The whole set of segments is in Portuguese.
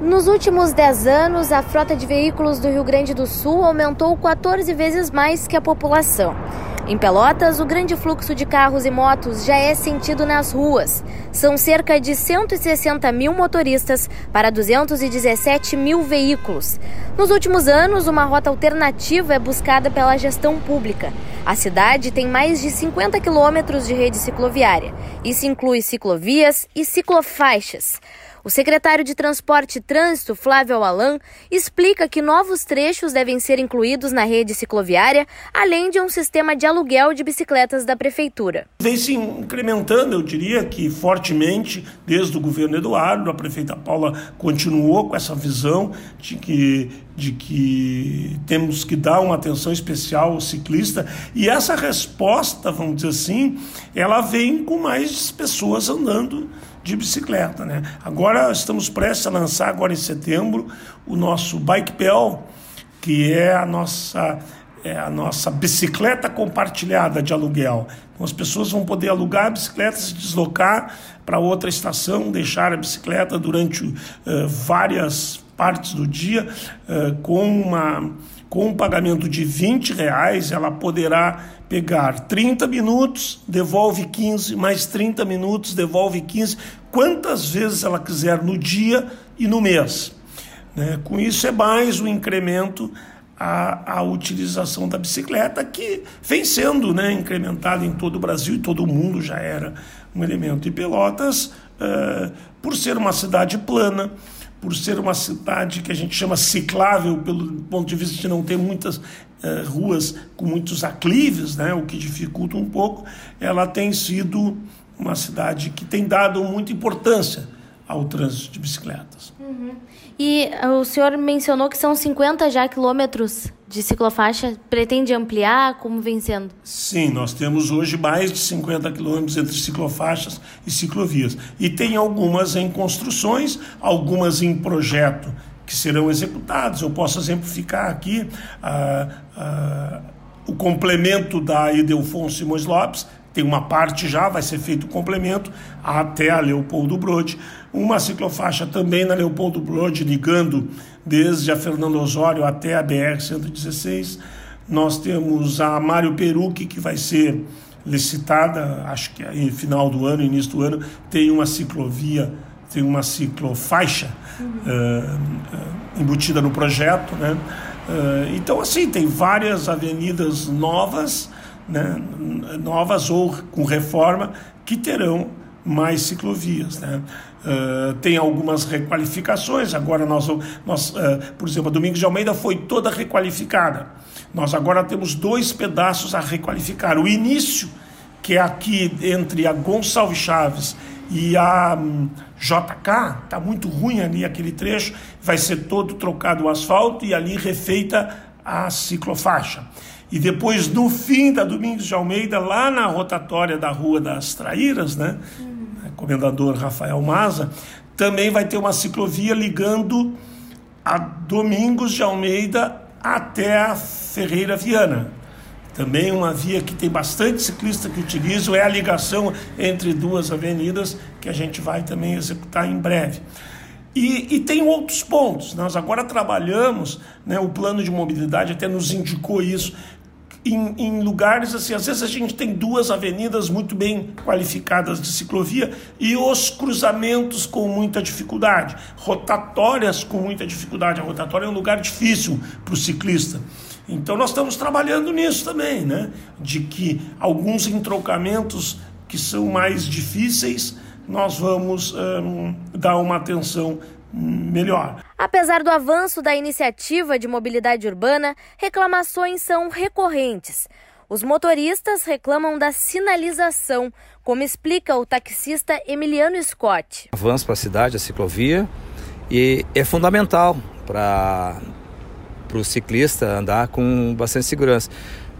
Nos últimos 10 anos, a frota de veículos do Rio Grande do Sul aumentou 14 vezes mais que a população. Em Pelotas, o grande fluxo de carros e motos já é sentido nas ruas. São cerca de 160 mil motoristas para 217 mil veículos. Nos últimos anos, uma rota alternativa é buscada pela gestão pública. A cidade tem mais de 50 quilômetros de rede cicloviária. Isso inclui ciclovias e ciclofaixas. O secretário de Transporte e Trânsito, Flávio Alan, explica que novos trechos devem ser incluídos na rede cicloviária, além de um sistema de aluguel de bicicletas da prefeitura. Vem se incrementando, eu diria que fortemente, desde o governo Eduardo, a prefeita Paula continuou com essa visão de que de que temos que dar uma atenção especial ao ciclista e essa resposta, vamos dizer assim, ela vem com mais pessoas andando de bicicleta. Né? Agora estamos prestes a lançar, agora em setembro, o nosso Bike Pel, que é a nossa, é a nossa bicicleta compartilhada de aluguel. Então as pessoas vão poder alugar a bicicleta, se deslocar para outra estação, deixar a bicicleta durante uh, várias partes do dia uh, com uma com um pagamento de 20 reais, ela poderá pegar 30 minutos, devolve 15, mais 30 minutos, devolve 15, quantas vezes ela quiser no dia e no mês. Né? Com isso é mais um incremento à, à utilização da bicicleta, que vem sendo né, incrementada em todo o Brasil e todo o mundo já era um elemento. E Pelotas, uh, por ser uma cidade plana, por ser uma cidade que a gente chama ciclável, pelo ponto de vista de não ter muitas uh, ruas com muitos aclives, né, o que dificulta um pouco, ela tem sido uma cidade que tem dado muita importância ao trânsito de bicicletas. Uhum. E o senhor mencionou que são 50 já quilômetros de ciclofaixa. Pretende ampliar? Como vem sendo? Sim, nós temos hoje mais de 50 quilômetros entre ciclofaixas e ciclovias. E tem algumas em construções, algumas em projeto que serão executadas. Eu posso exemplificar aqui ah, ah, o complemento da Edelfonso Simões Lopes, tem uma parte já, vai ser feito o complemento até a Leopoldo Brode. Uma ciclofaixa também na Leopoldo Brode, ligando desde a Fernando Osório até a BR-116. Nós temos a Mário Perucchi, que vai ser licitada, acho que aí final do ano, início do ano, tem uma ciclovia, tem uma ciclofaixa uh, embutida no projeto, né? Uh, então, assim, tem várias avenidas novas né, novas ou com reforma que terão mais ciclovias. Né? Uh, tem algumas requalificações, agora nós, nós uh, por exemplo, a Domingos de Almeida foi toda requalificada. Nós agora temos dois pedaços a requalificar. O início, que é aqui entre a Gonçalves Chaves e a um, JK, está muito ruim ali aquele trecho, vai ser todo trocado o asfalto e ali refeita a ciclofaixa. E depois, no fim da Domingos de Almeida, lá na rotatória da Rua das Traíras, né? Uhum. Comendador Rafael Maza, também vai ter uma ciclovia ligando a Domingos de Almeida até a Ferreira Viana. Também uma via que tem bastante ciclista que utilizam, é a ligação entre duas avenidas que a gente vai também executar em breve. E, e, tem outros pontos. Nós agora trabalhamos, né, o plano de mobilidade até nos indicou isso, em, em, lugares assim, às vezes a gente tem duas avenidas muito bem qualificadas de ciclovia e os cruzamentos com muita dificuldade, rotatórias com muita dificuldade. A rotatória é um lugar difícil para o ciclista. Então nós estamos trabalhando nisso também, né? De que alguns entrocamentos que são mais difíceis, nós vamos um, dar uma atenção melhor. Apesar do avanço da iniciativa de mobilidade urbana, reclamações são recorrentes. Os motoristas reclamam da sinalização, como explica o taxista Emiliano Scott. Avanço para a cidade, a ciclovia, e é fundamental para o ciclista andar com bastante segurança.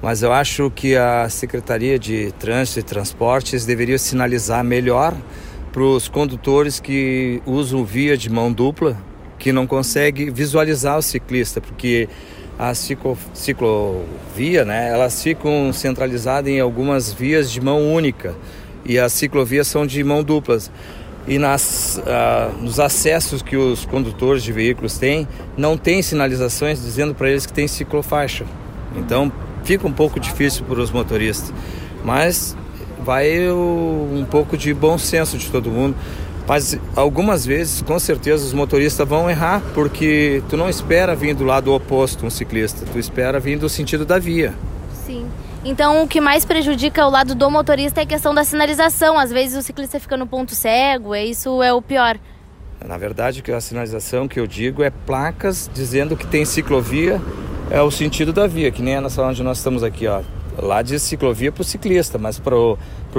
Mas eu acho que a Secretaria de Trânsito e Transportes deveria sinalizar melhor para os condutores que usam via de mão dupla, que não consegue visualizar o ciclista, porque a ciclo, ciclovia, né, elas ficam centralizadas em algumas vias de mão única e as ciclovias são de mão duplas. e nas, uh, nos acessos que os condutores de veículos têm, não tem sinalizações dizendo para eles que tem ciclofaixa. Então fica um pouco difícil para os motoristas. Mas vai o, um pouco de bom senso de todo mundo. Mas algumas vezes, com certeza, os motoristas vão errar, porque tu não espera vir do lado oposto um ciclista, tu espera vir do sentido da via. Sim. Então, o que mais prejudica o lado do motorista é a questão da sinalização. Às vezes o ciclista fica no ponto cego, é isso é o pior. Na verdade, a sinalização que eu digo é placas dizendo que tem ciclovia, é o sentido da via, que nem é nessa onde nós estamos aqui, ó. Lá diz ciclovia para o ciclista, mas para o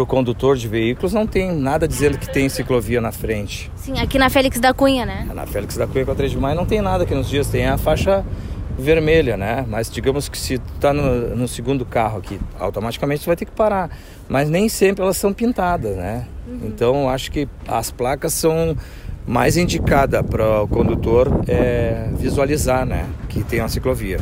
condutor de veículos não tem nada dizendo que tem ciclovia na frente. Sim, aqui na Félix da Cunha, né? Na Félix da Cunha com a 3 de maio não tem nada aqui nos dias, tem a faixa vermelha, né? Mas digamos que se tu tá no, no, segundo carro aqui, automaticamente vai ter que parar. Mas nem sempre elas são pintadas, né? Uhum. Então acho que as placas são mais indicadas para o condutor é, visualizar, né? Que tem uma ciclovia.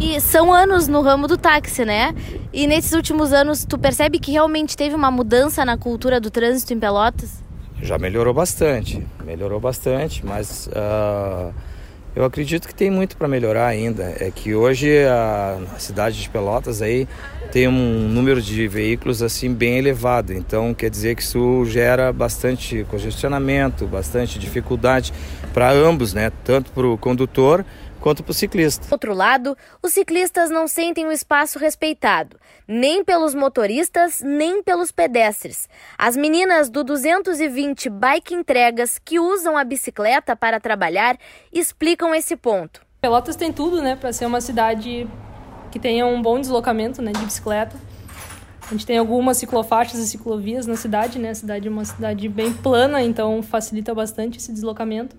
E são anos no ramo do táxi, né? E nesses últimos anos, tu percebe que realmente teve uma mudança na cultura do trânsito em Pelotas? Já melhorou bastante, melhorou bastante, mas uh, eu acredito que tem muito para melhorar ainda. É que hoje a, a, cidade de Pelotas aí tem um número de veículos assim bem elevado. Então quer dizer que isso gera bastante congestionamento, bastante dificuldade para ambos, né? Tanto para o condutor quanto para o ciclista. outro lado, os ciclistas não sentem o espaço respeitado, nem pelos motoristas, nem pelos pedestres. As meninas do 220 Bike Entregas que usam a bicicleta para trabalhar explicam esse ponto. Pelotas tem tudo, né, para ser uma cidade que tenha um bom deslocamento, né, de bicicleta. A gente tem algumas ciclofaixas e ciclovias na cidade, né? A cidade é uma cidade bem plana, então facilita bastante esse deslocamento.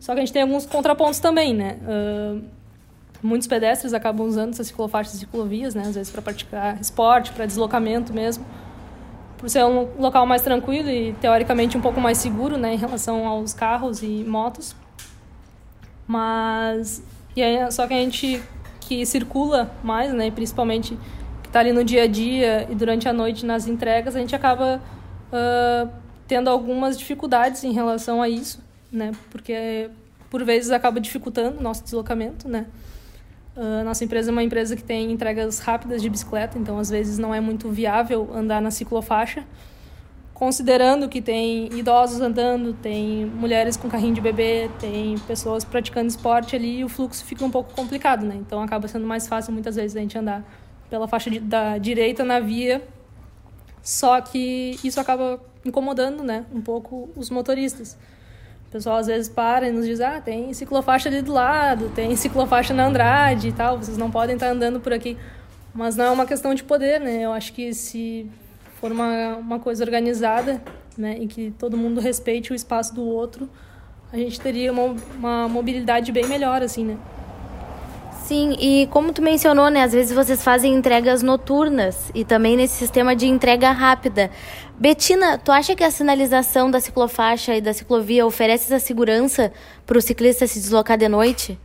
Só que a gente tem alguns contrapontos também, né? Uh, muitos pedestres acabam usando essas ciclofaixas e ciclovias, né? Às vezes para praticar esporte, para deslocamento mesmo. Por ser um local mais tranquilo e teoricamente um pouco mais seguro, né? Em relação aos carros e motos. Mas... E aí, só que a gente que circula mais, né? Principalmente que está ali no dia a dia e durante a noite nas entregas, a gente acaba uh, tendo algumas dificuldades em relação a isso né? Porque por vezes acaba dificultando o nosso deslocamento, né? Uh, nossa empresa é uma empresa que tem entregas rápidas de bicicleta, então às vezes não é muito viável andar na ciclofaixa. Considerando que tem idosos andando, tem mulheres com carrinho de bebê, tem pessoas praticando esporte ali, o fluxo fica um pouco complicado, né? Então acaba sendo mais fácil muitas vezes a gente andar pela faixa de, da direita na via, só que isso acaba incomodando, né, um pouco os motoristas. O pessoal às vezes para e nos diz: ah, tem ciclofaixa ali do lado, tem ciclofaixa na Andrade e tal, vocês não podem estar andando por aqui. Mas não é uma questão de poder, né? Eu acho que se for uma, uma coisa organizada, né, e que todo mundo respeite o espaço do outro, a gente teria uma, uma mobilidade bem melhor, assim, né? Sim, e como tu mencionou, né, às vezes vocês fazem entregas noturnas e também nesse sistema de entrega rápida. Betina, tu acha que a sinalização da ciclofaixa e da ciclovia oferece essa segurança para o ciclista se deslocar de noite?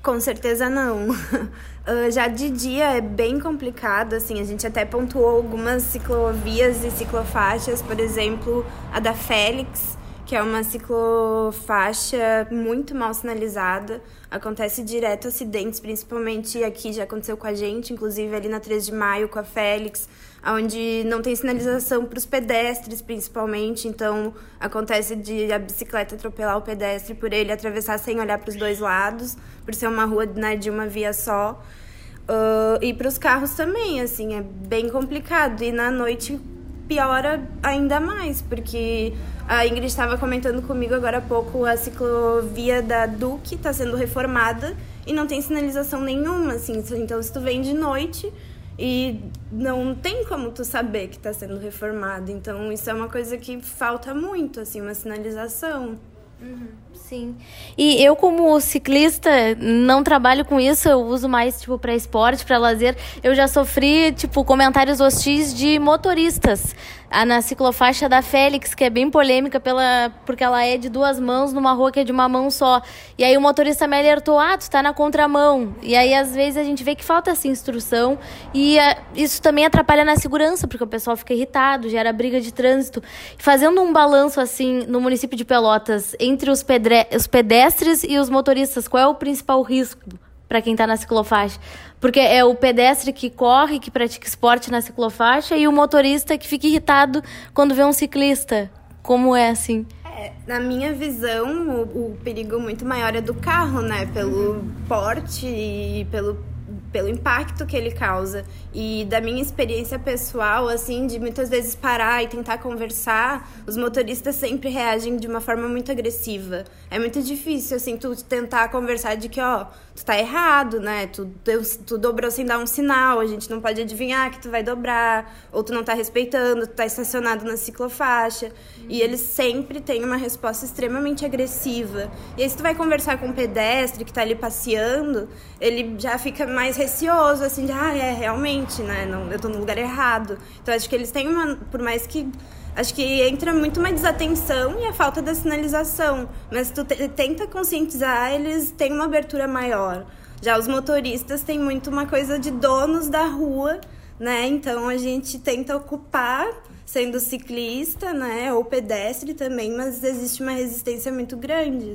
Com certeza não. Uh, já de dia é bem complicado, assim, a gente até pontuou algumas ciclovias e ciclofaixas, por exemplo, a da Félix, que é uma ciclofaixa muito mal sinalizada. Acontece direto acidentes, principalmente aqui já aconteceu com a gente, inclusive ali na 3 de maio com a Félix, onde não tem sinalização para os pedestres, principalmente. Então acontece de a bicicleta atropelar o pedestre por ele atravessar sem olhar para os dois lados, por ser uma rua né, de uma via só. Uh, e para os carros também, assim, é bem complicado. E na noite piora ainda mais, porque a Ingrid estava comentando comigo agora há pouco, a ciclovia da Duque está sendo reformada e não tem sinalização nenhuma, assim. Então, se tu vem de noite e não tem como tu saber que está sendo reformada. Então, isso é uma coisa que falta muito, assim, uma sinalização. Uhum. Sim. E eu, como ciclista, não trabalho com isso, eu uso mais, tipo, para esporte, para lazer. Eu já sofri, tipo, comentários hostis de motoristas a, na ciclofaixa da Félix, que é bem polêmica pela, porque ela é de duas mãos numa rua que é de uma mão só. E aí o motorista me alertou, ah, tu tá na contramão. E aí às vezes a gente vê que falta essa instrução e a, isso também atrapalha na segurança, porque o pessoal fica irritado, gera briga de trânsito. Fazendo um balanço assim no município de Pelotas entre os, pedre, os pedestres e os motoristas, qual é o principal risco? para quem está na ciclofaixa. Porque é o pedestre que corre, que pratica esporte na ciclofaixa, e o motorista que fica irritado quando vê um ciclista. Como é assim? É, na minha visão, o, o, perigo muito maior é do carro, né? Pelo porte e pelo pelo impacto que ele causa e da minha experiência pessoal assim de muitas vezes parar e tentar conversar os motoristas sempre reagem de uma forma muito agressiva. É muito difícil assim tu tentar conversar de que ó tu tá errado né? Tu, tu, dobrou sem dar um sinal a gente não pode adivinhar que tu vai dobrar ou tu não tá respeitando tu tá estacionado na ciclofaixa. Uhum. e eles sempre têm uma resposta extremamente agressiva. E aí se tu vai conversar com um pedestre que tá ali passeando ele já fica mais receoso, assim, de, ah, é, realmente, né, não, eu tô no lugar errado. Então, acho que eles têm uma, por mais que acho que entra muito uma desatenção e a falta da sinalização. Mas tu te, tenta conscientizar, eles têm uma abertura maior. Já os motoristas têm muito uma coisa de donos da rua, né? Então a gente tenta ocupar sendo ciclista, né, ou pedestre também, mas existe uma resistência muito grande.